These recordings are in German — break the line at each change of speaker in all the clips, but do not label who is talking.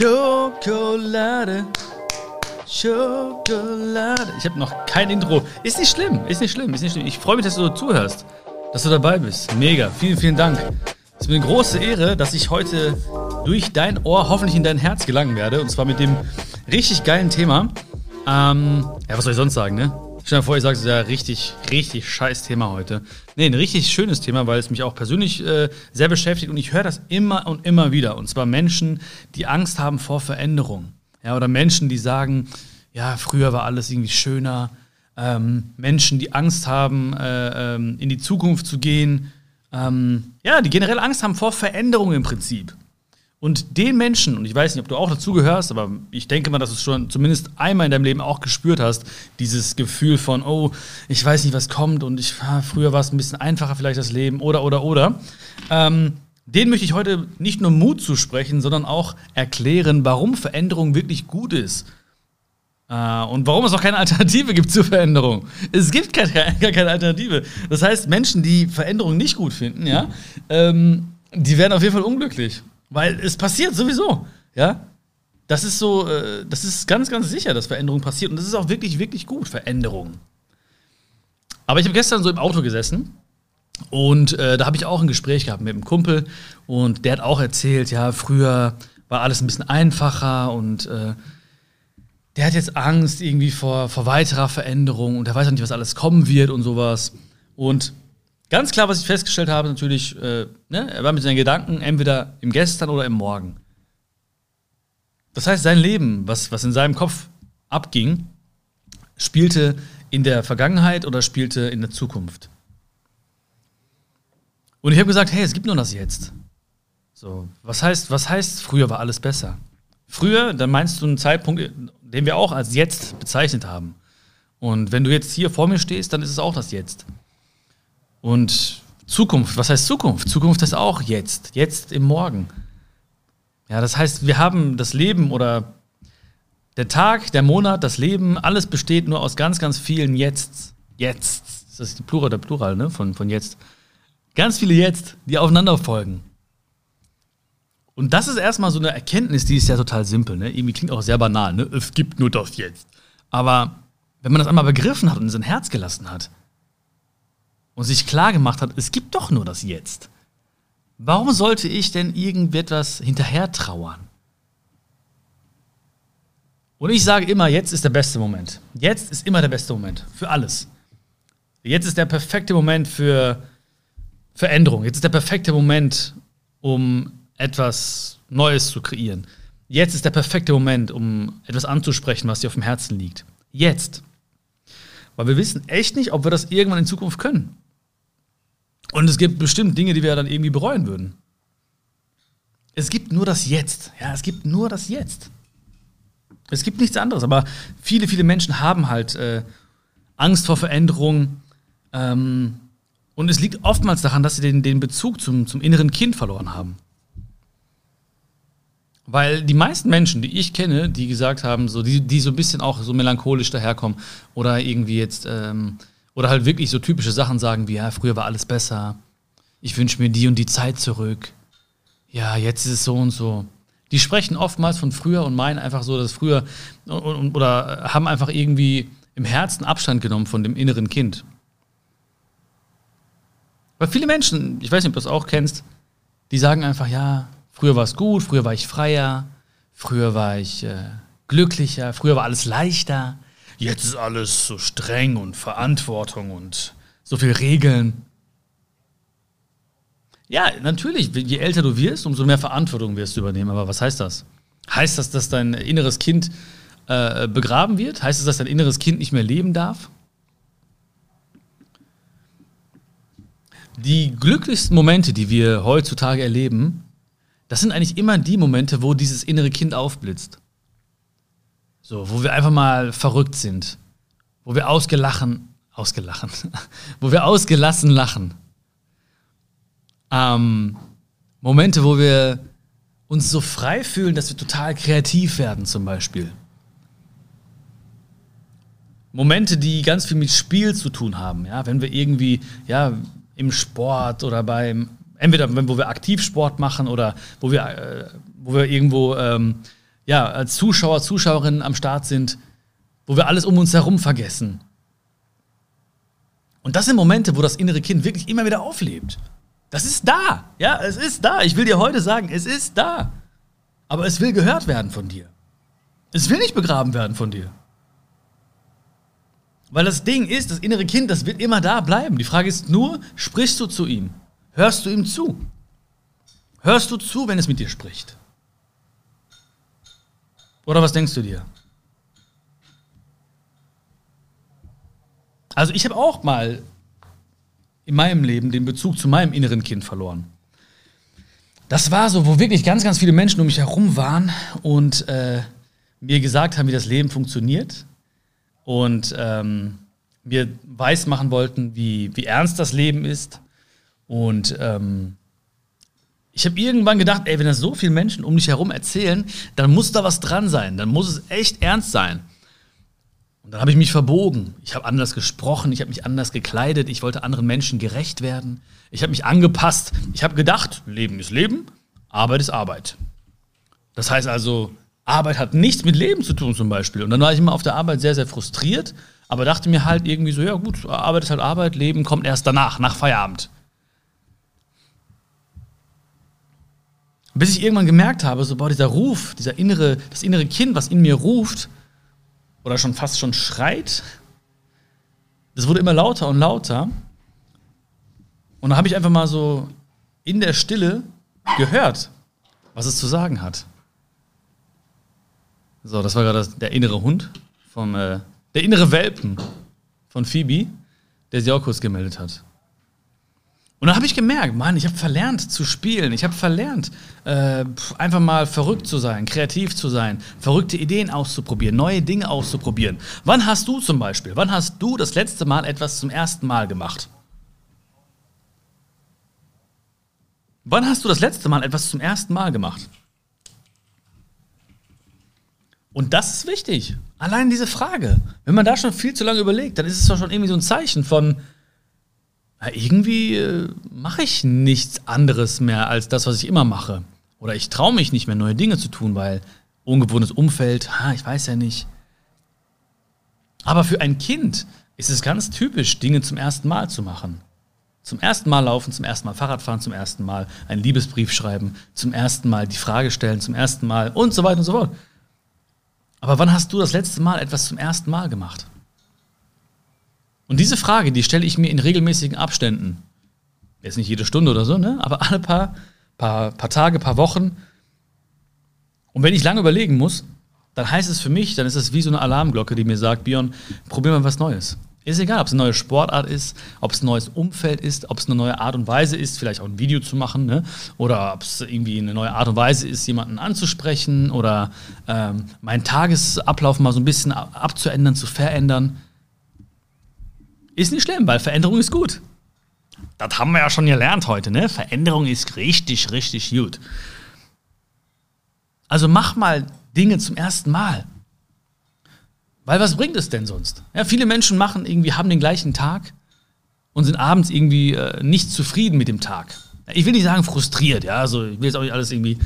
Schokolade. Schokolade. Ich habe noch kein Intro. Ist nicht schlimm, ist nicht schlimm, ist nicht schlimm. Ich freue mich, dass du zuhörst, dass du dabei bist. Mega, vielen, vielen Dank. Es ist mir eine große Ehre, dass ich heute durch dein Ohr hoffentlich in dein Herz gelangen werde. Und zwar mit dem richtig geilen Thema. Ähm, ja, was soll ich sonst sagen, ne? Stell dir vor, ich sage es ja richtig, richtig scheiß Thema heute. Nee, ein richtig schönes Thema, weil es mich auch persönlich äh, sehr beschäftigt und ich höre das immer und immer wieder. Und zwar Menschen, die Angst haben vor Veränderung. Ja, oder Menschen, die sagen, ja, früher war alles irgendwie schöner. Ähm, Menschen, die Angst haben, äh, ähm, in die Zukunft zu gehen. Ähm, ja, die generell Angst haben vor Veränderung im Prinzip. Und den Menschen, und ich weiß nicht, ob du auch dazu gehörst, aber ich denke mal, dass du es schon zumindest einmal in deinem Leben auch gespürt hast, dieses Gefühl von, oh, ich weiß nicht, was kommt und ich, ah, früher war es ein bisschen einfacher vielleicht das Leben oder, oder, oder. Ähm, den möchte ich heute nicht nur Mut zusprechen, sondern auch erklären, warum Veränderung wirklich gut ist. Äh, und warum es auch keine Alternative gibt zur Veränderung. Es gibt gar keine Alternative. Das heißt, Menschen, die Veränderung nicht gut finden, ja, ähm, die werden auf jeden Fall unglücklich. Weil es passiert sowieso, ja. Das ist so, äh, das ist ganz, ganz sicher, dass Veränderung passiert. Und das ist auch wirklich, wirklich gut, Veränderung. Aber ich habe gestern so im Auto gesessen und äh, da habe ich auch ein Gespräch gehabt mit einem Kumpel und der hat auch erzählt, ja, früher war alles ein bisschen einfacher und äh, der hat jetzt Angst irgendwie vor, vor weiterer Veränderung und der weiß auch nicht, was alles kommen wird und sowas. Und Ganz klar, was ich festgestellt habe, natürlich, äh, ne, er war mit seinen Gedanken entweder im Gestern oder im Morgen. Das heißt, sein Leben, was, was in seinem Kopf abging, spielte in der Vergangenheit oder spielte in der Zukunft. Und ich habe gesagt, hey, es gibt nur das Jetzt. So, was heißt, was heißt, früher war alles besser? Früher, dann meinst du einen Zeitpunkt, den wir auch als Jetzt bezeichnet haben. Und wenn du jetzt hier vor mir stehst, dann ist es auch das Jetzt. Und Zukunft, was heißt Zukunft? Zukunft ist auch jetzt, jetzt im Morgen. Ja, das heißt, wir haben das Leben oder der Tag, der Monat, das Leben, alles besteht nur aus ganz, ganz vielen Jetzt. Jetzt. Das ist die Plural, der Plural, ne? Von, von jetzt. Ganz viele Jetzt, die aufeinander folgen. Und das ist erstmal so eine Erkenntnis, die ist ja total simpel, ne? Irgendwie klingt auch sehr banal, ne? Es gibt nur das Jetzt. Aber wenn man das einmal begriffen hat und in sein Herz gelassen hat, und sich klar gemacht hat, es gibt doch nur das Jetzt. Warum sollte ich denn irgendetwas hinterher trauern? Und ich sage immer, jetzt ist der beste Moment. Jetzt ist immer der beste Moment für alles. Jetzt ist der perfekte Moment für Veränderung. Jetzt ist der perfekte Moment, um etwas Neues zu kreieren. Jetzt ist der perfekte Moment, um etwas anzusprechen, was dir auf dem Herzen liegt. Jetzt. Weil wir wissen echt nicht, ob wir das irgendwann in Zukunft können. Und es gibt bestimmt Dinge, die wir dann irgendwie bereuen würden. Es gibt nur das Jetzt. Ja, es gibt nur das Jetzt. Es gibt nichts anderes. Aber viele, viele Menschen haben halt äh, Angst vor Veränderung. Ähm, und es liegt oftmals daran, dass sie den, den Bezug zum, zum inneren Kind verloren haben. Weil die meisten Menschen, die ich kenne, die gesagt haben, so, die, die so ein bisschen auch so melancholisch daherkommen oder irgendwie jetzt ähm, oder halt wirklich so typische Sachen sagen wie, ja, früher war alles besser. Ich wünsche mir die und die Zeit zurück. Ja, jetzt ist es so und so. Die sprechen oftmals von früher und meinen einfach so, dass früher oder haben einfach irgendwie im Herzen Abstand genommen von dem inneren Kind. Weil viele Menschen, ich weiß nicht, ob du das auch kennst, die sagen einfach, ja, früher war es gut, früher war ich freier, früher war ich äh, glücklicher, früher war alles leichter jetzt ist alles so streng und Verantwortung und so viel Regeln. Ja, natürlich, je älter du wirst, umso mehr Verantwortung wirst du übernehmen. Aber was heißt das? Heißt das, dass dein inneres Kind äh, begraben wird? Heißt das, dass dein inneres Kind nicht mehr leben darf? Die glücklichsten Momente, die wir heutzutage erleben, das sind eigentlich immer die Momente, wo dieses innere Kind aufblitzt. So, wo wir einfach mal verrückt sind. Wo wir ausgelachen, ausgelachen, wo wir ausgelassen lachen. Ähm, Momente, wo wir uns so frei fühlen, dass wir total kreativ werden, zum Beispiel. Momente, die ganz viel mit Spiel zu tun haben, ja, wenn wir irgendwie, ja, im Sport oder beim, entweder wo wir aktiv Sport machen oder wo wir, äh, wo wir irgendwo ähm, ja, als Zuschauer, Zuschauerinnen am Start sind, wo wir alles um uns herum vergessen. Und das sind Momente, wo das innere Kind wirklich immer wieder auflebt. Das ist da. Ja, es ist da. Ich will dir heute sagen, es ist da. Aber es will gehört werden von dir. Es will nicht begraben werden von dir. Weil das Ding ist, das innere Kind, das wird immer da bleiben. Die Frage ist nur, sprichst du zu ihm? Hörst du ihm zu? Hörst du zu, wenn es mit dir spricht? Oder was denkst du dir? Also ich habe auch mal in meinem Leben den Bezug zu meinem inneren Kind verloren. Das war so, wo wirklich ganz, ganz viele Menschen um mich herum waren und äh, mir gesagt haben, wie das Leben funktioniert und ähm, mir weismachen wollten, wie, wie ernst das Leben ist. Und ähm, ich habe irgendwann gedacht, ey, wenn das so viele Menschen um dich herum erzählen, dann muss da was dran sein, dann muss es echt ernst sein. Und dann habe ich mich verbogen. Ich habe anders gesprochen, ich habe mich anders gekleidet, ich wollte anderen Menschen gerecht werden. Ich habe mich angepasst. Ich habe gedacht, Leben ist Leben, Arbeit ist Arbeit. Das heißt also, Arbeit hat nichts mit Leben zu tun zum Beispiel. Und dann war ich immer auf der Arbeit sehr, sehr frustriert, aber dachte mir halt irgendwie so, ja gut, Arbeit ist halt Arbeit, Leben kommt erst danach, nach Feierabend. Bis ich irgendwann gemerkt habe, so, boah, dieser Ruf, dieser innere, das innere Kind, was in mir ruft, oder schon fast schon schreit, das wurde immer lauter und lauter. Und dann habe ich einfach mal so in der Stille gehört, was es zu sagen hat. So, das war gerade der innere Hund vom, äh, der innere Welpen von Phoebe, der sich auch kurz gemeldet hat. Und dann habe ich gemerkt, Mann, ich habe verlernt zu spielen. Ich habe verlernt, äh, einfach mal verrückt zu sein, kreativ zu sein, verrückte Ideen auszuprobieren, neue Dinge auszuprobieren. Wann hast du zum Beispiel, wann hast du das letzte Mal etwas zum ersten Mal gemacht? Wann hast du das letzte Mal etwas zum ersten Mal gemacht? Und das ist wichtig. Allein diese Frage. Wenn man da schon viel zu lange überlegt, dann ist es doch schon irgendwie so ein Zeichen von, ja, irgendwie äh, mache ich nichts anderes mehr als das, was ich immer mache. Oder ich traue mich nicht mehr, neue Dinge zu tun, weil ungewohntes Umfeld, ha, ich weiß ja nicht. Aber für ein Kind ist es ganz typisch, Dinge zum ersten Mal zu machen. Zum ersten Mal laufen, zum ersten Mal Fahrrad fahren, zum ersten Mal einen Liebesbrief schreiben, zum ersten Mal die Frage stellen, zum ersten Mal und so weiter und so fort. Aber wann hast du das letzte Mal etwas zum ersten Mal gemacht? Und diese Frage, die stelle ich mir in regelmäßigen Abständen. Jetzt nicht jede Stunde oder so, ne? aber alle paar, paar, paar Tage, paar Wochen. Und wenn ich lange überlegen muss, dann heißt es für mich, dann ist es wie so eine Alarmglocke, die mir sagt, Björn, probier mal was Neues. Ist egal, ob es eine neue Sportart ist, ob es ein neues Umfeld ist, ob es eine neue Art und Weise ist, vielleicht auch ein Video zu machen, ne? oder ob es irgendwie eine neue Art und Weise ist, jemanden anzusprechen oder ähm, meinen Tagesablauf mal so ein bisschen abzuändern, zu verändern. Ist nicht schlimm, weil Veränderung ist gut. Das haben wir ja schon gelernt heute, ne? Veränderung ist richtig, richtig gut. Also mach mal Dinge zum ersten Mal. Weil was bringt es denn sonst? Ja, viele Menschen machen irgendwie, haben den gleichen Tag und sind abends irgendwie äh, nicht zufrieden mit dem Tag. Ich will nicht sagen frustriert, ja, also ich will jetzt auch nicht alles irgendwie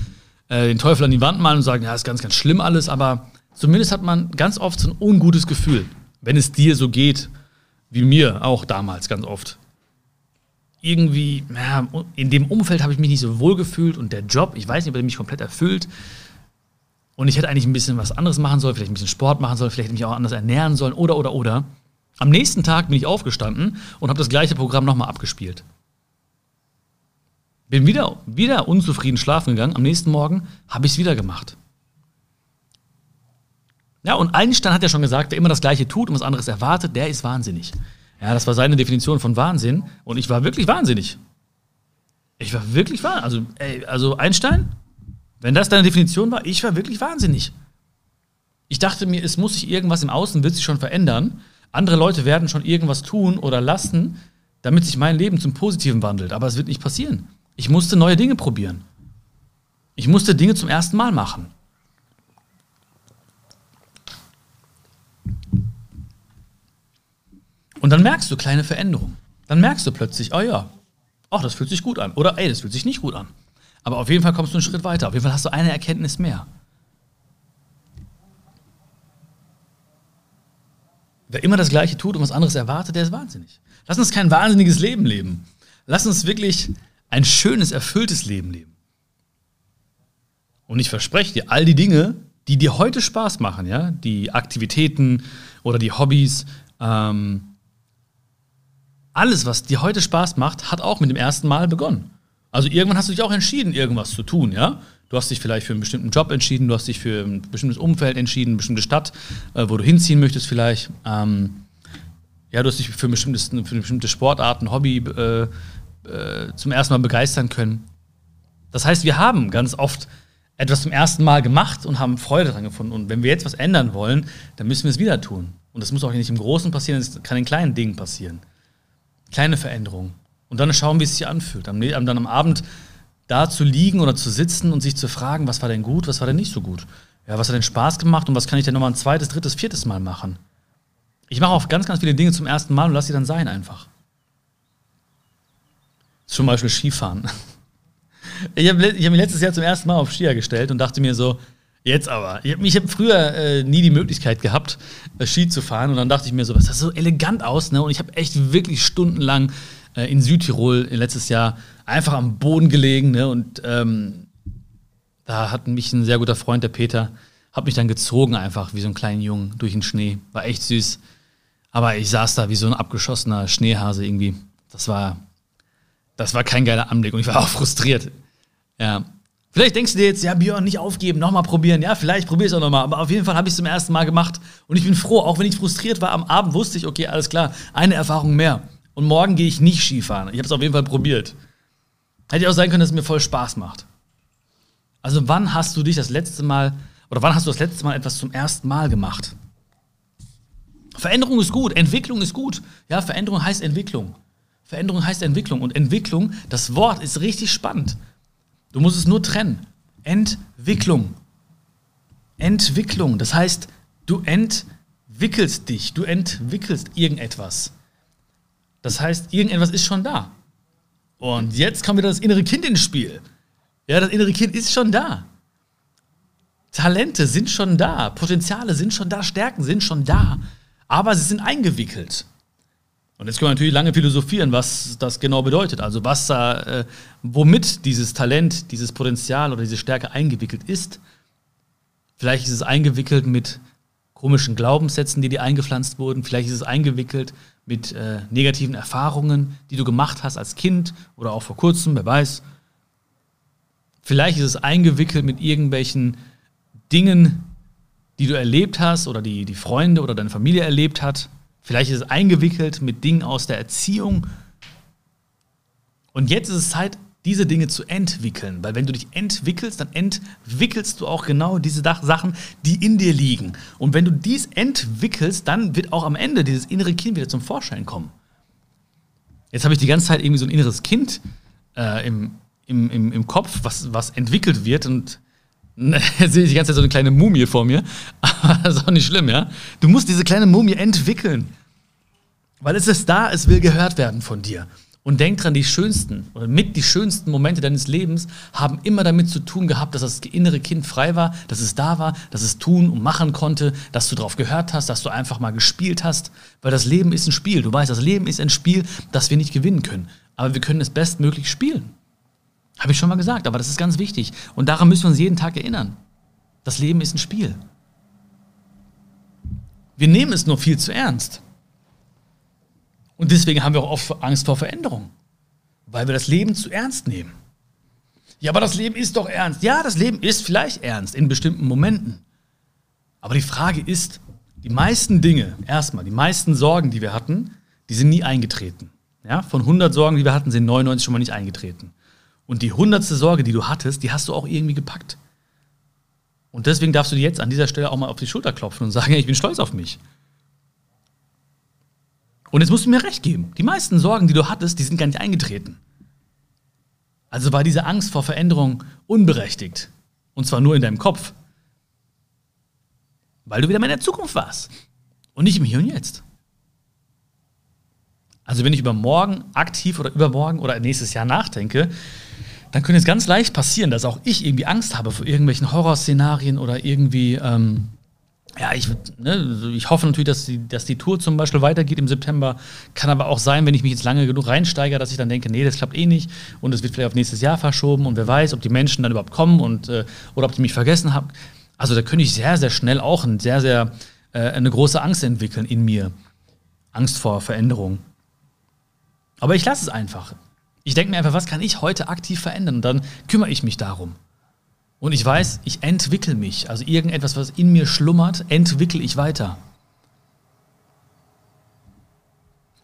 äh, den Teufel an die Wand malen und sagen, ja, ist ganz, ganz schlimm alles, aber zumindest hat man ganz oft so ein ungutes Gefühl, wenn es dir so geht wie mir auch damals ganz oft. Irgendwie, ja, in dem Umfeld habe ich mich nicht so wohl gefühlt und der Job, ich weiß nicht, ob er mich komplett erfüllt. Und ich hätte eigentlich ein bisschen was anderes machen sollen, vielleicht ein bisschen Sport machen sollen, vielleicht mich auch anders ernähren sollen oder, oder, oder. Am nächsten Tag bin ich aufgestanden und habe das gleiche Programm nochmal abgespielt. Bin wieder, wieder unzufrieden schlafen gegangen. Am nächsten Morgen habe ich es wieder gemacht. Ja, und Einstein hat ja schon gesagt, wer immer das Gleiche tut und was anderes erwartet, der ist wahnsinnig. Ja, das war seine Definition von Wahnsinn. Und ich war wirklich wahnsinnig. Ich war wirklich wahnsinnig. Also, ey, also Einstein, wenn das deine Definition war, ich war wirklich wahnsinnig. Ich dachte mir, es muss sich irgendwas im Außen, wird sich schon verändern. Andere Leute werden schon irgendwas tun oder lassen, damit sich mein Leben zum Positiven wandelt. Aber es wird nicht passieren. Ich musste neue Dinge probieren. Ich musste Dinge zum ersten Mal machen. Und dann merkst du kleine Veränderungen. Dann merkst du plötzlich, oh ja, ach, das fühlt sich gut an. Oder ey, das fühlt sich nicht gut an. Aber auf jeden Fall kommst du einen Schritt weiter. Auf jeden Fall hast du eine Erkenntnis mehr. Wer immer das Gleiche tut und was anderes erwartet, der ist wahnsinnig. Lass uns kein wahnsinniges Leben leben. Lass uns wirklich ein schönes, erfülltes Leben leben. Und ich verspreche dir, all die Dinge, die dir heute Spaß machen, ja, die Aktivitäten oder die Hobbys, ähm, alles, was dir heute Spaß macht, hat auch mit dem ersten Mal begonnen. Also irgendwann hast du dich auch entschieden, irgendwas zu tun, ja. Du hast dich vielleicht für einen bestimmten Job entschieden, du hast dich für ein bestimmtes Umfeld entschieden, eine bestimmte Stadt, äh, wo du hinziehen möchtest vielleicht. Ähm, ja, du hast dich für, bestimmtes, für eine bestimmte Sportart, ein Hobby äh, äh, zum ersten Mal begeistern können. Das heißt, wir haben ganz oft etwas zum ersten Mal gemacht und haben Freude daran gefunden. Und wenn wir jetzt was ändern wollen, dann müssen wir es wieder tun. Und das muss auch nicht im Großen passieren, das kann in kleinen Dingen passieren. Kleine Veränderungen. Und dann schauen, wie es sich anfühlt. Am, dann am Abend da zu liegen oder zu sitzen und sich zu fragen, was war denn gut, was war denn nicht so gut. Ja, was hat denn Spaß gemacht und was kann ich denn nochmal ein zweites, drittes, viertes Mal machen? Ich mache auch ganz, ganz viele Dinge zum ersten Mal und lasse sie dann sein einfach. Zum Beispiel Skifahren. Ich habe hab mich letztes Jahr zum ersten Mal auf Skier gestellt und dachte mir so, jetzt aber. Ich habe hab früher äh, nie die Möglichkeit gehabt, äh, Ski zu fahren und dann dachte ich mir so, was das so elegant aus, ne? Und ich habe echt wirklich stundenlang äh, in Südtirol letztes Jahr einfach am Boden gelegen, ne? Und ähm, da hat mich ein sehr guter Freund, der Peter, hat mich dann gezogen einfach wie so einen kleinen Jungen durch den Schnee. War echt süß. Aber ich saß da wie so ein abgeschossener Schneehase irgendwie. Das war, das war kein geiler Anblick und ich war auch frustriert. Ja. Vielleicht denkst du dir jetzt, ja, Björn, nicht aufgeben, nochmal probieren. Ja, vielleicht probier es auch nochmal. Aber auf jeden Fall habe ich es zum ersten Mal gemacht. Und ich bin froh, auch wenn ich frustriert war, am Abend wusste ich, okay, alles klar, eine Erfahrung mehr. Und morgen gehe ich nicht Skifahren. Ich habe es auf jeden Fall probiert. Hätte auch sein können, dass es mir voll Spaß macht. Also, wann hast du dich das letzte Mal, oder wann hast du das letzte Mal etwas zum ersten Mal gemacht? Veränderung ist gut, Entwicklung ist gut. Ja, Veränderung heißt Entwicklung. Veränderung heißt Entwicklung. Und Entwicklung, das Wort ist richtig spannend. Du musst es nur trennen. Entwicklung. Entwicklung. Das heißt, du entwickelst dich, du entwickelst irgendetwas. Das heißt, irgendetwas ist schon da. Und jetzt kommt wieder das innere Kind ins Spiel. Ja, das innere Kind ist schon da. Talente sind schon da, Potenziale sind schon da, Stärken sind schon da, aber sie sind eingewickelt. Und jetzt können wir natürlich lange philosophieren, was das genau bedeutet. Also was da, äh, womit dieses Talent, dieses Potenzial oder diese Stärke eingewickelt ist. Vielleicht ist es eingewickelt mit komischen Glaubenssätzen, die dir eingepflanzt wurden. Vielleicht ist es eingewickelt mit äh, negativen Erfahrungen, die du gemacht hast als Kind oder auch vor kurzem, wer weiß. Vielleicht ist es eingewickelt mit irgendwelchen Dingen, die du erlebt hast oder die die Freunde oder deine Familie erlebt hat. Vielleicht ist es eingewickelt mit Dingen aus der Erziehung. Und jetzt ist es Zeit, diese Dinge zu entwickeln. Weil wenn du dich entwickelst, dann entwickelst du auch genau diese Sachen, die in dir liegen. Und wenn du dies entwickelst, dann wird auch am Ende dieses innere Kind wieder zum Vorschein kommen. Jetzt habe ich die ganze Zeit irgendwie so ein inneres Kind äh, im, im, im, Kopf, was, was entwickelt wird. Und sehe ich die ganze Zeit so eine kleine Mumie vor mir. Aber das ist auch nicht schlimm, ja? Du musst diese kleine Mumie entwickeln. Weil es ist da, es will gehört werden von dir. Und denk dran, die schönsten oder mit die schönsten Momente deines Lebens haben immer damit zu tun gehabt, dass das innere Kind frei war, dass es da war, dass es tun und machen konnte, dass du darauf gehört hast, dass du einfach mal gespielt hast. Weil das Leben ist ein Spiel. Du weißt, das Leben ist ein Spiel, das wir nicht gewinnen können. Aber wir können es bestmöglich spielen. Habe ich schon mal gesagt, aber das ist ganz wichtig. Und daran müssen wir uns jeden Tag erinnern. Das Leben ist ein Spiel. Wir nehmen es nur viel zu ernst. Und deswegen haben wir auch oft Angst vor Veränderung, weil wir das Leben zu ernst nehmen. Ja, aber das Leben ist doch ernst. Ja, das Leben ist vielleicht ernst in bestimmten Momenten. Aber die Frage ist, die meisten Dinge, erstmal, die meisten Sorgen, die wir hatten, die sind nie eingetreten. Ja, von 100 Sorgen, die wir hatten, sind 99 schon mal nicht eingetreten. Und die hundertste Sorge, die du hattest, die hast du auch irgendwie gepackt. Und deswegen darfst du dir jetzt an dieser Stelle auch mal auf die Schulter klopfen und sagen, ich bin stolz auf mich. Und jetzt musst du mir recht geben. Die meisten Sorgen, die du hattest, die sind gar nicht eingetreten. Also war diese Angst vor Veränderung unberechtigt. Und zwar nur in deinem Kopf. Weil du wieder mal in der Zukunft warst. Und nicht im Hier und Jetzt. Also wenn ich über morgen aktiv oder übermorgen oder nächstes Jahr nachdenke, dann könnte es ganz leicht passieren, dass auch ich irgendwie Angst habe vor irgendwelchen Horrorszenarien oder irgendwie ähm, ja, ich, ne, ich hoffe natürlich, dass die, dass die Tour zum Beispiel weitergeht im September. Kann aber auch sein, wenn ich mich jetzt lange genug reinsteige, dass ich dann denke, nee, das klappt eh nicht und es wird vielleicht auf nächstes Jahr verschoben und wer weiß, ob die Menschen dann überhaupt kommen und äh, oder ob die mich vergessen haben. Also da könnte ich sehr, sehr schnell auch ein sehr, sehr äh, eine große Angst entwickeln in mir. Angst vor Veränderung. Aber ich lasse es einfach. Ich denke mir einfach, was kann ich heute aktiv verändern? Und dann kümmere ich mich darum. Und ich weiß, ich entwickle mich. Also irgendetwas, was in mir schlummert, entwickle ich weiter.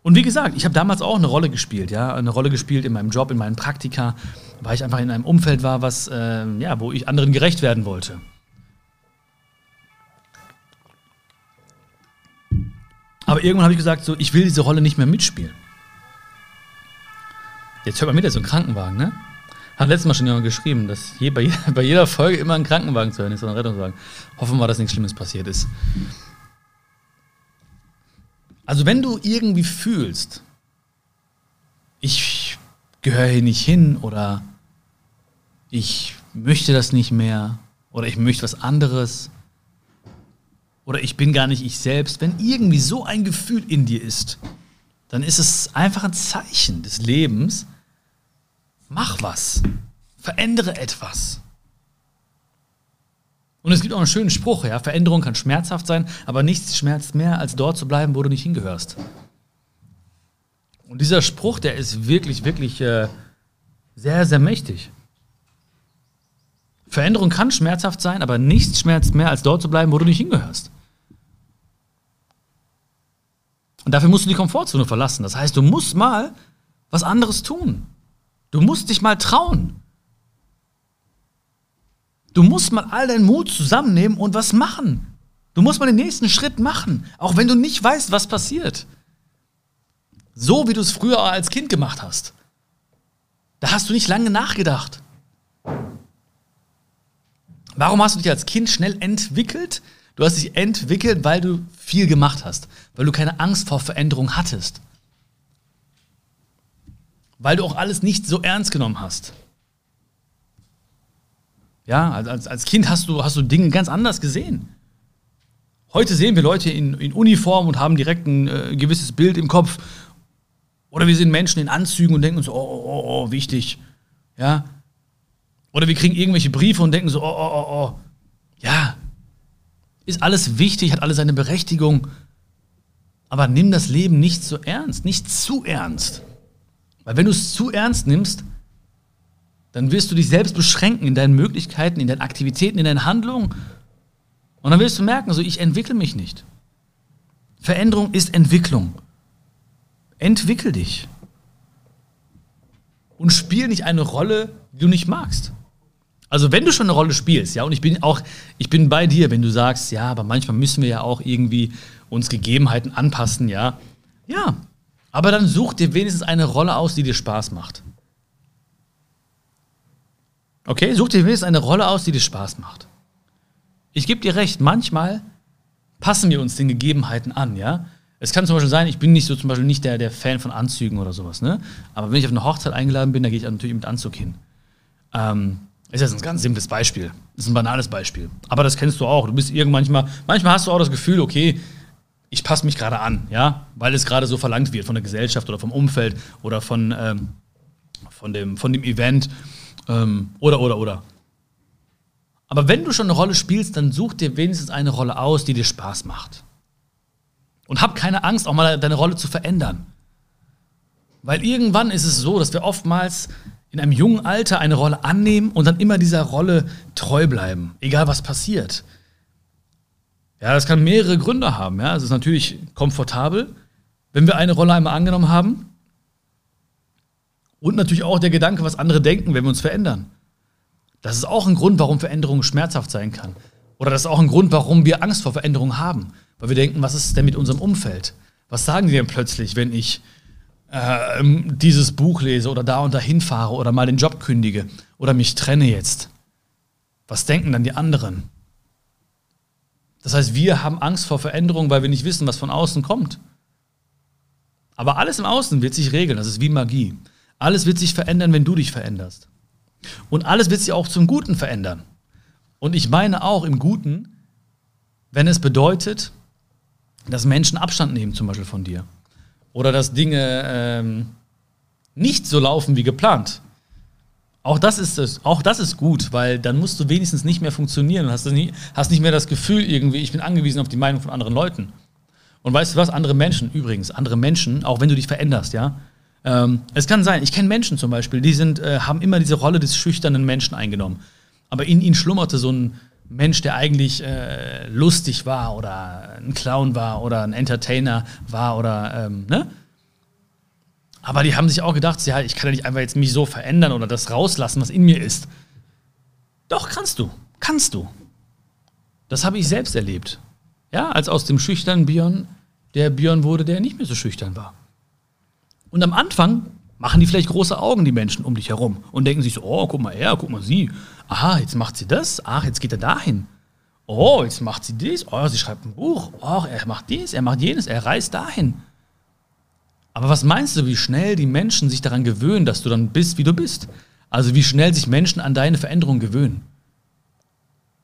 Und wie gesagt, ich habe damals auch eine Rolle gespielt, ja, eine Rolle gespielt in meinem Job, in meinen Praktika, weil ich einfach in einem Umfeld war, was, äh, ja, wo ich anderen gerecht werden wollte. Aber irgendwann habe ich gesagt, so, ich will diese Rolle nicht mehr mitspielen. Jetzt hört man wieder so einen Krankenwagen, ne? Hat letztes Mal schon jemand geschrieben, dass je, bei, bei, jeder Folge immer ein Krankenwagen zu hören ist, oder ein Rettungswagen. Hoffen wir, dass nichts Schlimmes passiert ist. Also, wenn du irgendwie fühlst, ich gehöre hier nicht hin oder ich möchte das nicht mehr oder ich möchte was anderes oder ich bin gar nicht ich selbst, wenn irgendwie so ein Gefühl in dir ist, dann ist es einfach ein Zeichen des Lebens, Mach was. Verändere etwas. Und es gibt auch einen schönen Spruch, ja, Veränderung kann schmerzhaft sein, aber nichts schmerzt mehr, als dort zu bleiben, wo du nicht hingehörst. Und dieser Spruch, der ist wirklich, wirklich äh, sehr, sehr mächtig. Veränderung kann schmerzhaft sein, aber nichts schmerzt mehr, als dort zu bleiben, wo du nicht hingehörst. Und dafür musst du die Komfortzone verlassen. Das heißt, du musst mal was anderes tun. Du musst dich mal trauen. Du musst mal all deinen Mut zusammennehmen und was machen. Du musst mal den nächsten Schritt machen, auch wenn du nicht weißt, was passiert. So wie du es früher als Kind gemacht hast. Da hast du nicht lange nachgedacht. Warum hast du dich als Kind schnell entwickelt? Du hast dich entwickelt, weil du viel gemacht hast, weil du keine Angst vor Veränderung hattest weil du auch alles nicht so ernst genommen hast. Ja, als, als Kind hast du, hast du Dinge ganz anders gesehen. Heute sehen wir Leute in, in Uniform und haben direkt ein äh, gewisses Bild im Kopf. Oder wir sehen Menschen in Anzügen und denken uns, oh, oh, oh, oh, wichtig. Ja. Oder wir kriegen irgendwelche Briefe und denken so, oh, oh, oh, oh. Ja. Ist alles wichtig, hat alles seine Berechtigung. Aber nimm das Leben nicht so ernst, nicht zu ernst. Weil wenn du es zu ernst nimmst, dann wirst du dich selbst beschränken in deinen Möglichkeiten, in deinen Aktivitäten, in deinen Handlungen. Und dann wirst du merken, so ich entwickle mich nicht. Veränderung ist Entwicklung. Entwickel dich. Und spiel nicht eine Rolle, die du nicht magst. Also wenn du schon eine Rolle spielst, ja, und ich bin auch, ich bin bei dir, wenn du sagst, ja, aber manchmal müssen wir ja auch irgendwie uns Gegebenheiten anpassen, ja. Ja, aber dann such dir wenigstens eine Rolle aus, die dir Spaß macht. Okay, such dir wenigstens eine Rolle aus, die dir Spaß macht. Ich gebe dir recht, manchmal passen wir uns den Gegebenheiten an, ja. Es kann zum Beispiel sein, ich bin nicht so zum Beispiel nicht der, der Fan von Anzügen oder sowas, ne? Aber wenn ich auf eine Hochzeit eingeladen bin, da gehe ich natürlich mit Anzug hin. Ähm, ist jetzt ein ganz simples Beispiel. Ist ein banales Beispiel. Aber das kennst du auch. Du bist irgendwann manchmal, manchmal hast du auch das Gefühl, okay, ich passe mich gerade an, ja, weil es gerade so verlangt wird von der Gesellschaft oder vom Umfeld oder von, ähm, von, dem, von dem Event ähm, oder, oder, oder. Aber wenn du schon eine Rolle spielst, dann such dir wenigstens eine Rolle aus, die dir Spaß macht. Und hab keine Angst, auch mal deine Rolle zu verändern. Weil irgendwann ist es so, dass wir oftmals in einem jungen Alter eine Rolle annehmen und dann immer dieser Rolle treu bleiben, egal was passiert. Ja, das kann mehrere Gründe haben. Ja, es ist natürlich komfortabel, wenn wir eine Rolle einmal angenommen haben. Und natürlich auch der Gedanke, was andere denken, wenn wir uns verändern. Das ist auch ein Grund, warum Veränderung schmerzhaft sein kann. Oder das ist auch ein Grund, warum wir Angst vor Veränderung haben. Weil wir denken, was ist denn mit unserem Umfeld? Was sagen die denn plötzlich, wenn ich äh, dieses Buch lese oder da und dahin fahre oder mal den Job kündige oder mich trenne jetzt? Was denken dann die anderen? Das heißt, wir haben Angst vor Veränderung, weil wir nicht wissen, was von außen kommt. Aber alles im Außen wird sich regeln, das ist wie Magie. Alles wird sich verändern, wenn du dich veränderst. Und alles wird sich auch zum Guten verändern. Und ich meine auch im Guten, wenn es bedeutet, dass Menschen Abstand nehmen, zum Beispiel von dir. Oder dass Dinge ähm, nicht so laufen wie geplant. Auch das, ist das, auch das ist gut, weil dann musst du wenigstens nicht mehr funktionieren und hast, hast nicht mehr das Gefühl, irgendwie, ich bin angewiesen auf die Meinung von anderen Leuten. Und weißt du was? Andere Menschen, übrigens, andere Menschen, auch wenn du dich veränderst, ja. Ähm, es kann sein, ich kenne Menschen zum Beispiel, die sind, äh, haben immer diese Rolle des schüchternen Menschen eingenommen. Aber in ihnen schlummerte so ein Mensch, der eigentlich äh, lustig war oder ein Clown war oder ein Entertainer war oder, ähm, ne? Aber die haben sich auch gedacht, ja, ich kann ja nicht einfach jetzt mich so verändern oder das rauslassen, was in mir ist. Doch, kannst du. Kannst du. Das habe ich selbst erlebt. Ja, als aus dem schüchternen Björn der Björn wurde, der nicht mehr so schüchtern war. Und am Anfang machen die vielleicht große Augen, die Menschen um dich herum, und denken sich so, oh, guck mal her, guck mal sie. Aha, jetzt macht sie das. Ach, jetzt geht er dahin. Oh, jetzt macht sie dies. Oh, sie schreibt ein Buch. Oh, er macht dies, er macht jenes, er reist dahin. Aber was meinst du, wie schnell die Menschen sich daran gewöhnen, dass du dann bist, wie du bist? Also wie schnell sich Menschen an deine Veränderung gewöhnen?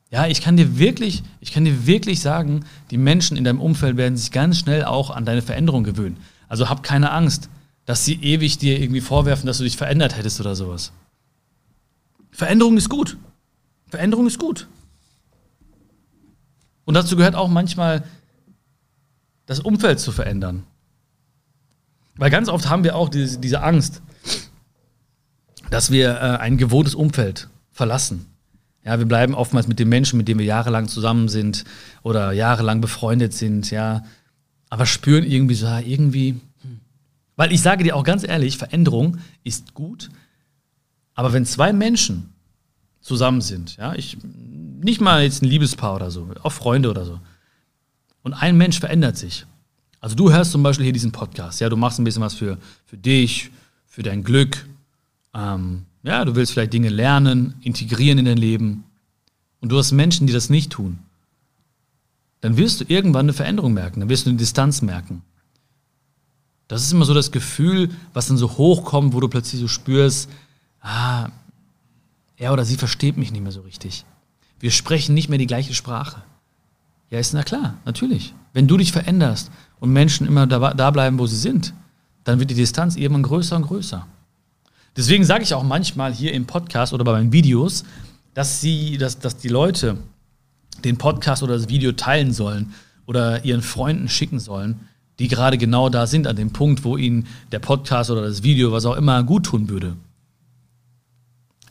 Ja, ich kann dir wirklich, ich kann dir wirklich sagen, die Menschen in deinem Umfeld werden sich ganz schnell auch an deine Veränderung gewöhnen. Also hab keine Angst, dass sie ewig dir irgendwie vorwerfen, dass du dich verändert hättest oder sowas. Veränderung ist gut. Veränderung ist gut. Und dazu gehört auch manchmal das Umfeld zu verändern. Weil ganz oft haben wir auch diese, diese Angst, dass wir äh, ein gewohntes Umfeld verlassen. Ja, wir bleiben oftmals mit den Menschen, mit denen wir jahrelang zusammen sind oder jahrelang befreundet sind, ja, aber spüren irgendwie so, irgendwie. Weil ich sage dir auch ganz ehrlich, Veränderung ist gut, aber wenn zwei Menschen zusammen sind, ja, ich nicht mal jetzt ein Liebespaar oder so, auch Freunde oder so, und ein Mensch verändert sich, also du hörst zum Beispiel hier diesen Podcast, ja, du machst ein bisschen was für, für dich, für dein Glück, ähm, ja, du willst vielleicht Dinge lernen, integrieren in dein Leben und du hast Menschen, die das nicht tun. Dann wirst du irgendwann eine Veränderung merken, dann wirst du eine Distanz merken. Das ist immer so das Gefühl, was dann so hochkommt, wo du plötzlich so spürst, ah, er oder sie versteht mich nicht mehr so richtig. Wir sprechen nicht mehr die gleiche Sprache. Ja, ist na klar, natürlich. Wenn du dich veränderst und Menschen immer da, da bleiben, wo sie sind, dann wird die Distanz irgendwann größer und größer. Deswegen sage ich auch manchmal hier im Podcast oder bei meinen Videos, dass, sie, dass, dass die Leute den Podcast oder das Video teilen sollen oder ihren Freunden schicken sollen, die gerade genau da sind, an dem Punkt, wo ihnen der Podcast oder das Video, was auch immer, gut tun würde.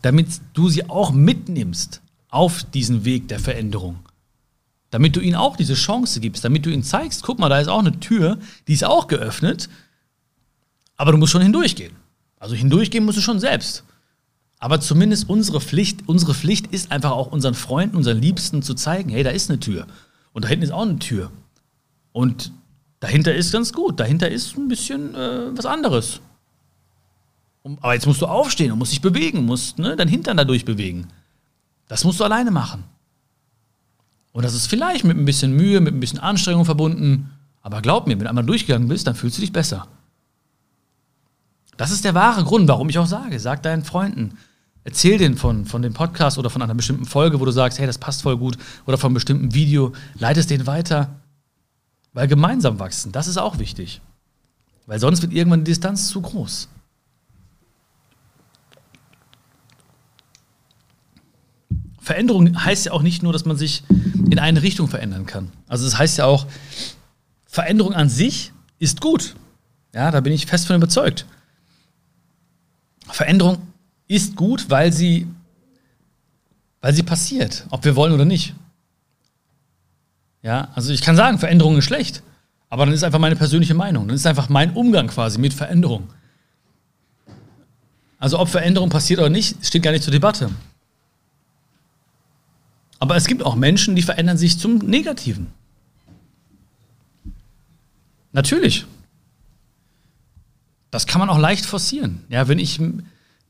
Damit du sie auch mitnimmst auf diesen Weg der Veränderung. Damit du ihnen auch diese Chance gibst, damit du ihnen zeigst, guck mal, da ist auch eine Tür, die ist auch geöffnet, aber du musst schon hindurchgehen. Also hindurchgehen musst du schon selbst. Aber zumindest unsere Pflicht, unsere Pflicht ist einfach auch unseren Freunden, unseren Liebsten zu zeigen, hey, da ist eine Tür. Und da hinten ist auch eine Tür. Und dahinter ist ganz gut. Dahinter ist ein bisschen äh, was anderes. aber jetzt musst du aufstehen und musst dich bewegen, musst ne, dein Hintern dadurch bewegen. Das musst du alleine machen. Und das ist vielleicht mit ein bisschen Mühe, mit ein bisschen Anstrengung verbunden. Aber glaub mir, wenn du einmal durchgegangen bist, dann fühlst du dich besser. Das ist der wahre Grund, warum ich auch sage, sag deinen Freunden, erzähl denen von, von dem Podcast oder von einer bestimmten Folge, wo du sagst, hey, das passt voll gut, oder von einem bestimmten Video, leitest denen weiter. Weil gemeinsam wachsen, das ist auch wichtig. Weil sonst wird irgendwann die Distanz zu groß. Veränderung heißt ja auch nicht nur, dass man sich in eine Richtung verändern kann. Also es das heißt ja auch, Veränderung an sich ist gut. Ja, da bin ich fest von überzeugt. Veränderung ist gut, weil sie, weil sie passiert, ob wir wollen oder nicht. Ja, also ich kann sagen, Veränderung ist schlecht, aber dann ist einfach meine persönliche Meinung. Dann ist einfach mein Umgang quasi mit Veränderung. Also ob Veränderung passiert oder nicht, steht gar nicht zur Debatte. Aber es gibt auch Menschen, die verändern sich zum Negativen. Natürlich. Das kann man auch leicht forcieren. Ja, wenn ich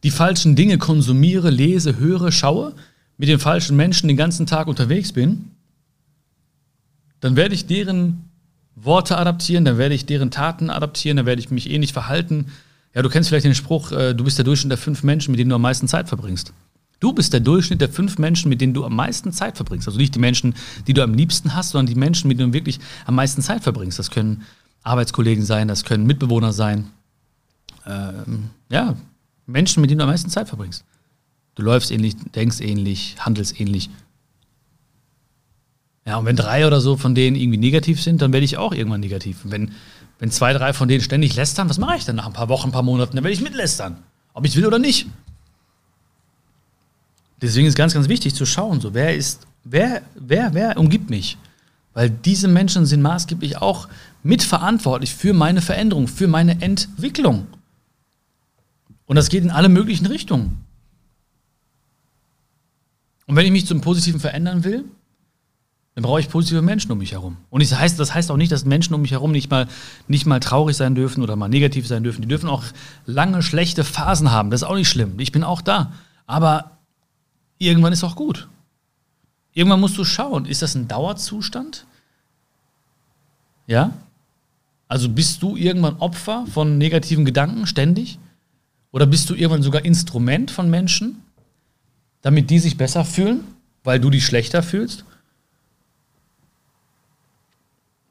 die falschen Dinge konsumiere, lese, höre, schaue, mit den falschen Menschen den ganzen Tag unterwegs bin, dann werde ich deren Worte adaptieren, dann werde ich deren Taten adaptieren, dann werde ich mich ähnlich verhalten. Ja, du kennst vielleicht den Spruch, äh, du bist der Durchschnitt der fünf Menschen, mit denen du am meisten Zeit verbringst. Du bist der Durchschnitt der fünf Menschen, mit denen du am meisten Zeit verbringst. Also nicht die Menschen, die du am liebsten hast, sondern die Menschen, mit denen du wirklich am meisten Zeit verbringst. Das können Arbeitskollegen sein, das können Mitbewohner sein. Ähm, ja, Menschen, mit denen du am meisten Zeit verbringst. Du läufst ähnlich, denkst ähnlich, handelst ähnlich. Ja, und wenn drei oder so von denen irgendwie negativ sind, dann werde ich auch irgendwann negativ. Und wenn, wenn zwei, drei von denen ständig lästern, was mache ich dann nach ein paar Wochen, ein paar Monaten? Dann werde ich mitlästern. Ob ich will oder nicht. Deswegen ist ganz, ganz wichtig zu schauen, so wer ist, wer, wer, wer umgibt mich? Weil diese Menschen sind maßgeblich auch mitverantwortlich für meine Veränderung, für meine Entwicklung. Und das geht in alle möglichen Richtungen. Und wenn ich mich zum Positiven verändern will, dann brauche ich positive Menschen um mich herum. Und das heißt, das heißt auch nicht, dass Menschen um mich herum nicht mal, nicht mal traurig sein dürfen oder mal negativ sein dürfen. Die dürfen auch lange schlechte Phasen haben. Das ist auch nicht schlimm. Ich bin auch da. Aber irgendwann ist auch gut. Irgendwann musst du schauen, ist das ein Dauerzustand? Ja? Also bist du irgendwann Opfer von negativen Gedanken ständig? Oder bist du irgendwann sogar Instrument von Menschen, damit die sich besser fühlen, weil du dich schlechter fühlst?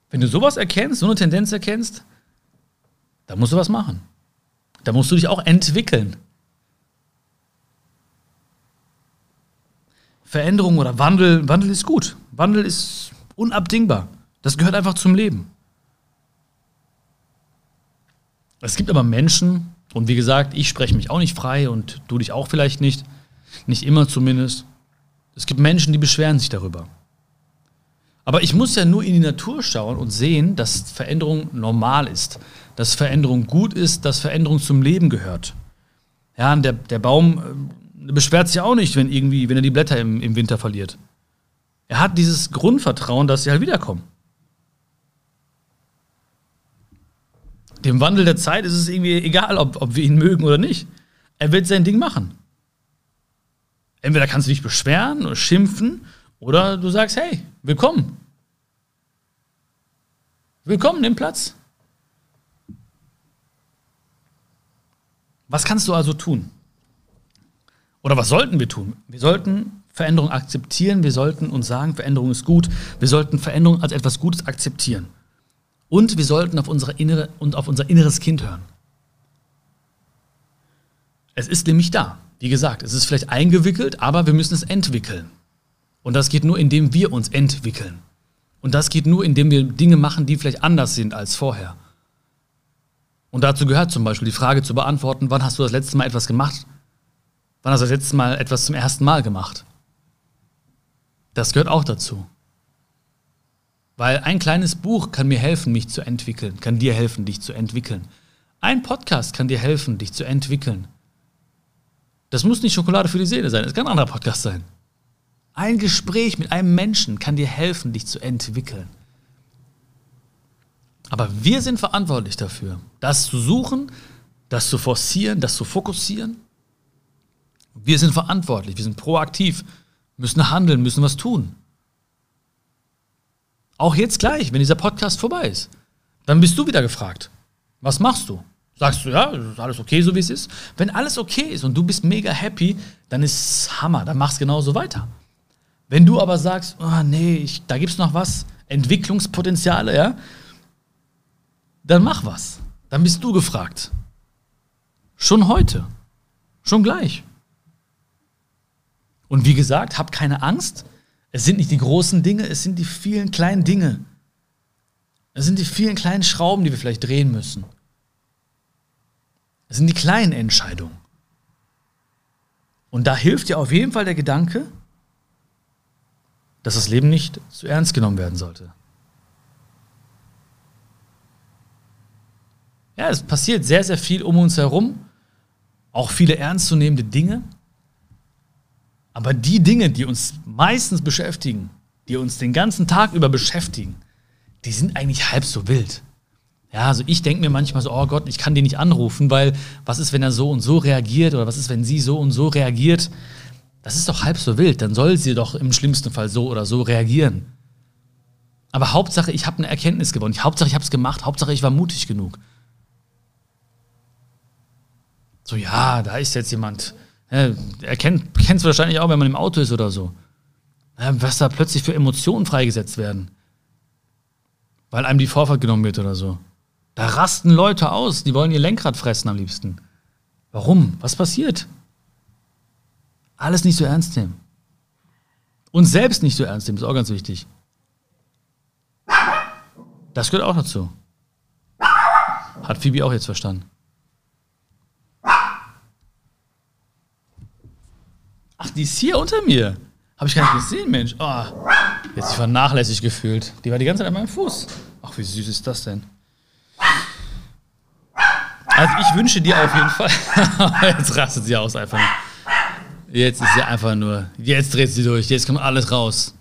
Wenn du sowas erkennst, so eine Tendenz erkennst, dann musst du was machen. Da musst du dich auch entwickeln. Veränderung oder Wandel, Wandel ist gut. Wandel ist unabdingbar. Das gehört einfach zum Leben. Es gibt aber Menschen, und wie gesagt, ich spreche mich auch nicht frei und du dich auch vielleicht nicht, nicht immer zumindest. Es gibt Menschen, die beschweren sich darüber. Aber ich muss ja nur in die Natur schauen und sehen, dass Veränderung normal ist, dass Veränderung gut ist, dass Veränderung zum Leben gehört. Ja, der, der Baum äh, beschwert sich auch nicht, wenn irgendwie, wenn er die Blätter im, im Winter verliert. Er hat dieses Grundvertrauen, dass sie halt wiederkommen. Dem Wandel der Zeit ist es irgendwie egal, ob, ob wir ihn mögen oder nicht. Er wird sein Ding machen. Entweder kannst du dich beschweren oder schimpfen oder du sagst, hey, willkommen. Willkommen, nimm Platz. Was kannst du also tun? Oder was sollten wir tun? Wir sollten Veränderung akzeptieren, wir sollten uns sagen, Veränderung ist gut, wir sollten Veränderung als etwas Gutes akzeptieren. Und wir sollten auf unsere innere und auf unser inneres Kind hören. Es ist nämlich da. Wie gesagt, es ist vielleicht eingewickelt, aber wir müssen es entwickeln. Und das geht nur, indem wir uns entwickeln. Und das geht nur, indem wir Dinge machen, die vielleicht anders sind als vorher. Und dazu gehört zum Beispiel die Frage zu beantworten, wann hast du das letzte Mal etwas gemacht, Wann hast du das letzte Mal etwas zum ersten Mal gemacht? Das gehört auch dazu. Weil ein kleines Buch kann mir helfen, mich zu entwickeln, kann dir helfen, dich zu entwickeln. Ein Podcast kann dir helfen, dich zu entwickeln. Das muss nicht Schokolade für die Seele sein, es kann ein anderer Podcast sein. Ein Gespräch mit einem Menschen kann dir helfen, dich zu entwickeln. Aber wir sind verantwortlich dafür, das zu suchen, das zu forcieren, das zu fokussieren wir sind verantwortlich, wir sind proaktiv, müssen handeln, müssen was tun. Auch jetzt gleich, wenn dieser Podcast vorbei ist, dann bist du wieder gefragt. Was machst du? Sagst du, ja, ist alles okay, so wie es ist? Wenn alles okay ist und du bist mega happy, dann ist es Hammer, dann machst genauso weiter. Wenn du aber sagst, oh, nee, ich, da gibt es noch was, Entwicklungspotenziale, ja, dann mach was. Dann bist du gefragt. Schon heute. Schon gleich. Und wie gesagt, hab keine Angst. Es sind nicht die großen Dinge, es sind die vielen kleinen Dinge. Es sind die vielen kleinen Schrauben, die wir vielleicht drehen müssen. Es sind die kleinen Entscheidungen. Und da hilft dir auf jeden Fall der Gedanke, dass das Leben nicht zu ernst genommen werden sollte. Ja, es passiert sehr, sehr viel um uns herum, auch viele ernstzunehmende Dinge. Aber die Dinge, die uns meistens beschäftigen, die uns den ganzen Tag über beschäftigen, die sind eigentlich halb so wild. Ja, also ich denke mir manchmal so, oh Gott, ich kann den nicht anrufen, weil was ist, wenn er so und so reagiert oder was ist, wenn sie so und so reagiert? Das ist doch halb so wild, dann soll sie doch im schlimmsten Fall so oder so reagieren. Aber Hauptsache, ich habe eine Erkenntnis gewonnen. Hauptsache, ich habe es gemacht. Hauptsache, ich war mutig genug. So, ja, da ist jetzt jemand, Ja, erkennt es wahrscheinlich auch, wenn man im Auto ist oder so. Was da plötzlich für Emotionen freigesetzt werden. Weil einem die Vorfahrt genommen wird oder so. Da rasten Leute aus, die wollen ihr Lenkrad fressen am liebsten. Warum? Was passiert? Alles nicht so ernst nehmen. Und selbst nicht so ernst nehmen, ist auch ganz wichtig. Das gehört auch dazu. Hat Phoebe auch jetzt verstanden. Ach, die ist hier unter mir. Habe ich gar nicht gesehen, Mensch. Oh, jetzt sich vernachlässigt gefühlt. Die war die ganze Zeit an meinem Fuß. Ach, wie süß ist das denn? Also ich wünsche dir auf jeden Fall. jetzt rastet sie aus einfach. Jetzt ist sie einfach nur. Jetzt dreht sie durch. Jetzt kommt alles raus.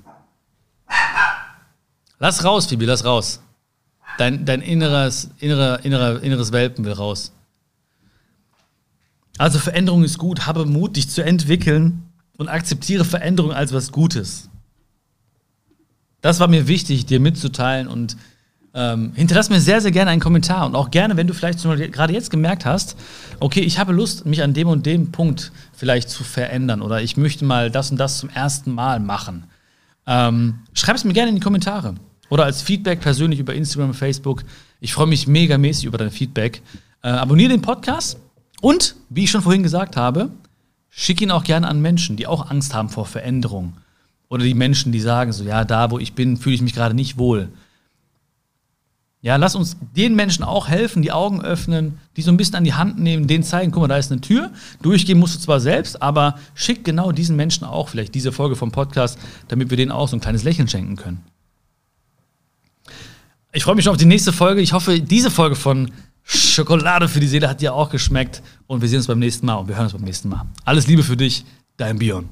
Lass raus, Phoebe, lass raus. Dein, dein inneres, innerer, innerer, inneres Welpen will raus. Also Veränderung ist gut. Habe Mut, dich zu entwickeln und akzeptiere Veränderung als was Gutes. Das war mir wichtig, dir mitzuteilen und ähm, hinterlass mir sehr, sehr gerne einen Kommentar und auch gerne, wenn du vielleicht gerade jetzt gemerkt hast, okay, ich habe Lust, mich an dem und dem Punkt vielleicht zu verändern oder ich möchte mal das und das zum ersten Mal machen. Ähm, Schreib es mir gerne in die Kommentare oder als Feedback persönlich über Instagram und Facebook. Ich freue mich megamäßig über dein Feedback. Äh, abonniere den Podcast und, wie ich schon vorhin gesagt habe, schick ihn auch gerne an Menschen, die auch Angst haben vor Veränderung. Oder die Menschen, die sagen so, ja, da wo ich bin, fühle ich mich gerade nicht wohl. Ja, lass uns den Menschen auch helfen, die Augen öffnen, die so ein bisschen an die Hand nehmen, denen zeigen, guck mal, da ist eine Tür. Durchgehen musst du zwar selbst, aber schick genau diesen Menschen auch vielleicht diese Folge vom Podcast, damit wir denen auch so ein kleines Lächeln schenken können. Ich freue mich schon auf die nächste Folge. Ich hoffe, diese Folge von Schokolade für die Seele hat dir auch geschmeckt. Und wir sehen uns beim nächsten Mal und wir hören uns beim nächsten Mal. Alles Liebe für dich, dein Bion.